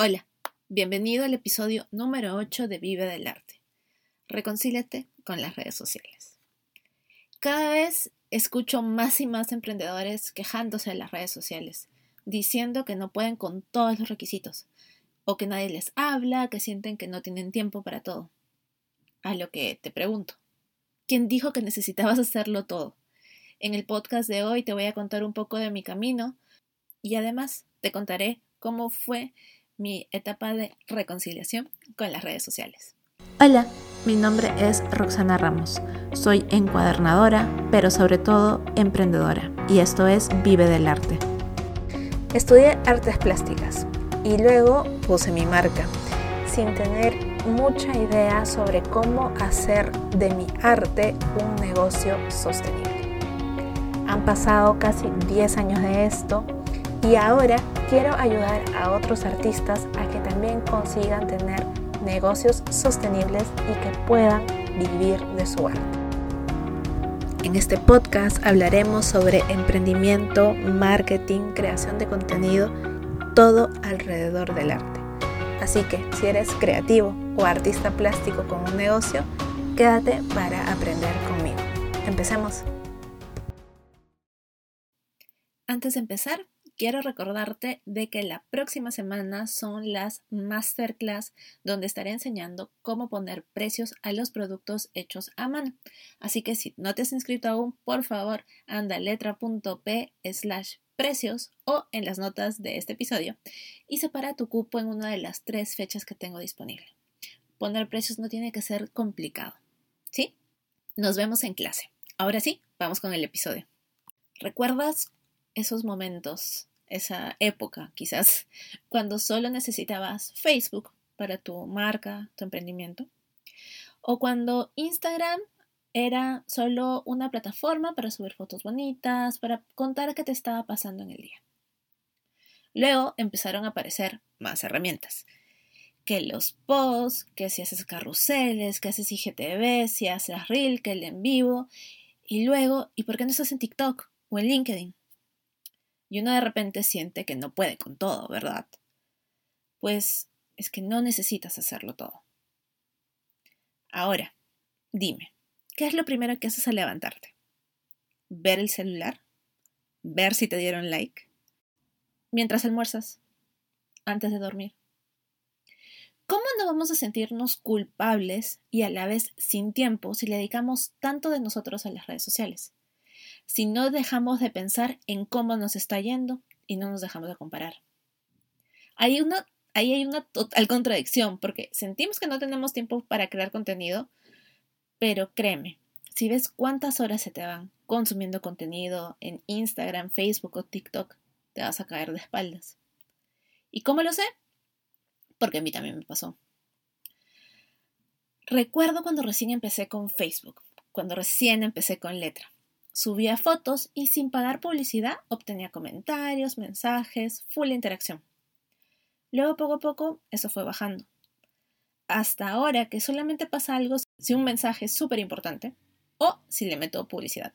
Hola, bienvenido al episodio número 8 de Vive del Arte. Reconcíliate con las redes sociales. Cada vez escucho más y más emprendedores quejándose de las redes sociales, diciendo que no pueden con todos los requisitos, o que nadie les habla, que sienten que no tienen tiempo para todo. A lo que te pregunto, ¿quién dijo que necesitabas hacerlo todo? En el podcast de hoy te voy a contar un poco de mi camino y además te contaré cómo fue mi etapa de reconciliación con las redes sociales. Hola, mi nombre es Roxana Ramos. Soy encuadernadora, pero sobre todo emprendedora, y esto es Vive del Arte. Estudié artes plásticas y luego puse mi marca, sin tener mucha idea sobre cómo hacer de mi arte un negocio sostenible. Han pasado casi 10 años de esto y ahora quiero ayudar a otros artistas a que también consigan tener negocios sostenibles y que puedan vivir de su arte. En este podcast hablaremos sobre emprendimiento, marketing, creación de contenido, todo alrededor del arte. Así que si eres creativo o artista plástico con un negocio, quédate para aprender conmigo. Empecemos. Antes de empezar, quiero recordarte de que la próxima semana son las masterclass donde estaré enseñando cómo poner precios a los productos hechos a mano. Así que si no te has inscrito aún, por favor, anda a letra.p slash precios o en las notas de este episodio y separa tu cupo en una de las tres fechas que tengo disponible. Poner precios no tiene que ser complicado. ¿Sí? Nos vemos en clase. Ahora sí, vamos con el episodio. ¿Recuerdas esos momentos esa época, quizás, cuando solo necesitabas Facebook para tu marca, tu emprendimiento, o cuando Instagram era solo una plataforma para subir fotos bonitas, para contar qué te estaba pasando en el día. Luego empezaron a aparecer más herramientas, que los posts, que si haces carruseles, que haces IGTV, si haces Reel, que el en vivo, y luego, ¿y por qué no estás en TikTok o en LinkedIn? Y uno de repente siente que no puede con todo, ¿verdad? Pues es que no necesitas hacerlo todo. Ahora, dime, ¿qué es lo primero que haces al levantarte? ¿Ver el celular? ¿Ver si te dieron like? Mientras almuerzas, antes de dormir. ¿Cómo no vamos a sentirnos culpables y a la vez sin tiempo si le dedicamos tanto de nosotros a las redes sociales? Si no dejamos de pensar en cómo nos está yendo y no nos dejamos de comparar. Hay una, ahí hay una total contradicción porque sentimos que no tenemos tiempo para crear contenido, pero créeme, si ves cuántas horas se te van consumiendo contenido en Instagram, Facebook o TikTok, te vas a caer de espaldas. ¿Y cómo lo sé? Porque a mí también me pasó. Recuerdo cuando recién empecé con Facebook, cuando recién empecé con letra. Subía fotos y sin pagar publicidad obtenía comentarios, mensajes, full interacción. Luego poco a poco eso fue bajando. Hasta ahora que solamente pasa algo si un mensaje es súper importante o si le meto publicidad.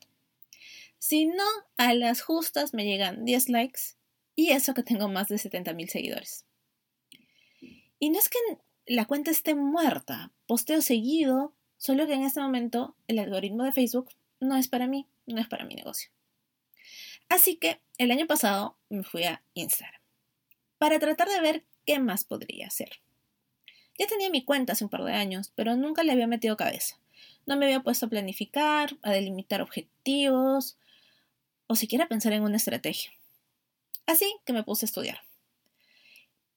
Si no, a las justas me llegan 10 likes y eso que tengo más de 70.000 seguidores. Y no es que la cuenta esté muerta, posteo seguido, solo que en este momento el algoritmo de Facebook no es para mí no es para mi negocio. Así que el año pasado me fui a Instagram para tratar de ver qué más podría hacer. Ya tenía mi cuenta hace un par de años, pero nunca le había metido cabeza. No me había puesto a planificar, a delimitar objetivos o siquiera pensar en una estrategia. Así que me puse a estudiar.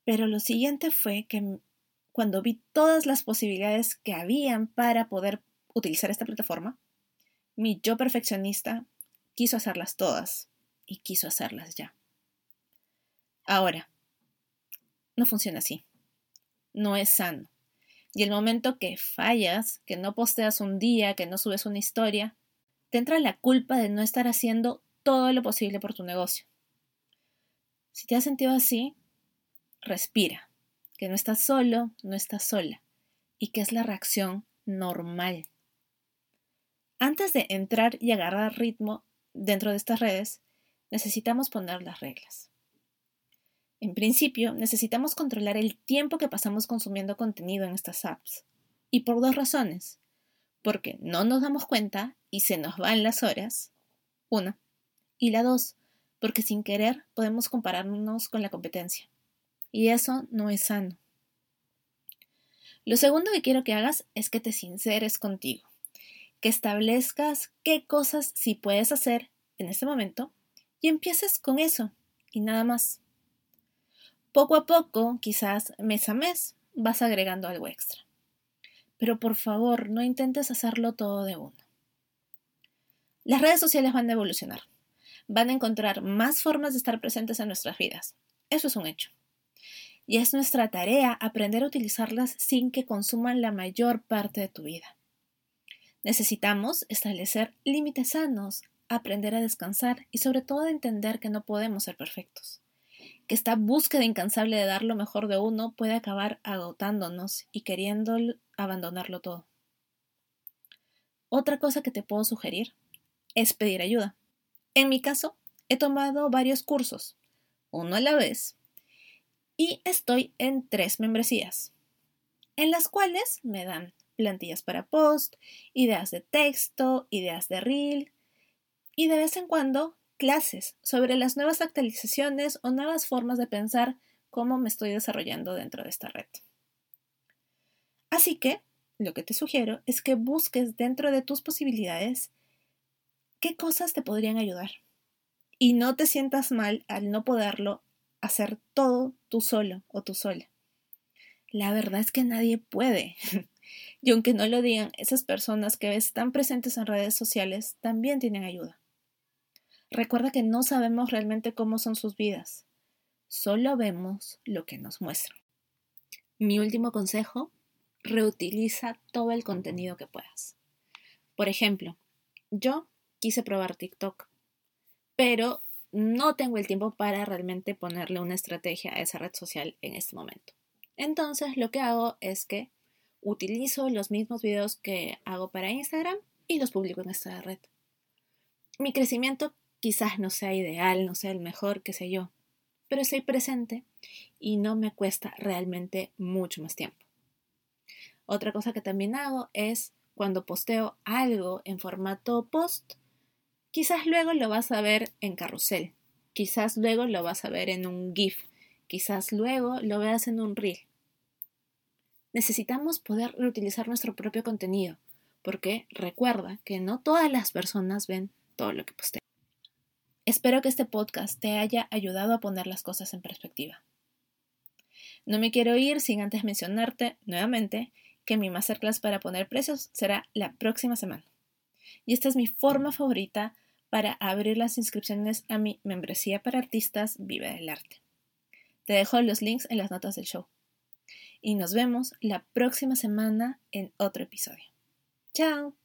Pero lo siguiente fue que cuando vi todas las posibilidades que habían para poder utilizar esta plataforma, mi yo perfeccionista quiso hacerlas todas y quiso hacerlas ya. Ahora, no funciona así. No es sano. Y el momento que fallas, que no posteas un día, que no subes una historia, te entra la culpa de no estar haciendo todo lo posible por tu negocio. Si te has sentido así, respira, que no estás solo, no estás sola, y que es la reacción normal. Antes de entrar y agarrar ritmo dentro de estas redes, necesitamos poner las reglas. En principio, necesitamos controlar el tiempo que pasamos consumiendo contenido en estas apps. Y por dos razones. Porque no nos damos cuenta y se nos van las horas. Una. Y la dos, porque sin querer podemos compararnos con la competencia. Y eso no es sano. Lo segundo que quiero que hagas es que te sinceres contigo, que establezcas qué cosas sí puedes hacer en este momento y empieces con eso y nada más. Poco a poco, quizás mes a mes, vas agregando algo extra. Pero por favor, no intentes hacerlo todo de uno. Las redes sociales van a evolucionar. Van a encontrar más formas de estar presentes en nuestras vidas. Eso es un hecho y es nuestra tarea aprender a utilizarlas sin que consuman la mayor parte de tu vida. Necesitamos establecer límites sanos, aprender a descansar y sobre todo entender que no podemos ser perfectos, que esta búsqueda incansable de dar lo mejor de uno puede acabar agotándonos y queriendo abandonarlo todo. Otra cosa que te puedo sugerir es pedir ayuda. En mi caso, he tomado varios cursos, uno a la vez, y estoy en tres membresías, en las cuales me dan plantillas para post, ideas de texto, ideas de reel y de vez en cuando clases sobre las nuevas actualizaciones o nuevas formas de pensar cómo me estoy desarrollando dentro de esta red. Así que lo que te sugiero es que busques dentro de tus posibilidades qué cosas te podrían ayudar y no te sientas mal al no poderlo hacer todo tú solo o tú sola. La verdad es que nadie puede. y aunque no lo digan, esas personas que ves tan presentes en redes sociales también tienen ayuda. Recuerda que no sabemos realmente cómo son sus vidas. Solo vemos lo que nos muestran. Mi último consejo, reutiliza todo el contenido que puedas. Por ejemplo, yo quise probar TikTok, pero no tengo el tiempo para realmente ponerle una estrategia a esa red social en este momento. Entonces lo que hago es que utilizo los mismos videos que hago para Instagram y los publico en esta red. Mi crecimiento quizás no sea ideal, no sea el mejor, que sé yo, pero estoy presente y no me cuesta realmente mucho más tiempo. Otra cosa que también hago es cuando posteo algo en formato post, Quizás luego lo vas a ver en carrusel, quizás luego lo vas a ver en un GIF, quizás luego lo veas en un reel. Necesitamos poder reutilizar nuestro propio contenido, porque recuerda que no todas las personas ven todo lo que posteas. Espero que este podcast te haya ayudado a poner las cosas en perspectiva. No me quiero ir sin antes mencionarte nuevamente que mi masterclass para poner precios será la próxima semana. Y esta es mi forma favorita para abrir las inscripciones a mi membresía para artistas Vive del Arte. Te dejo los links en las notas del show. Y nos vemos la próxima semana en otro episodio. ¡Chao!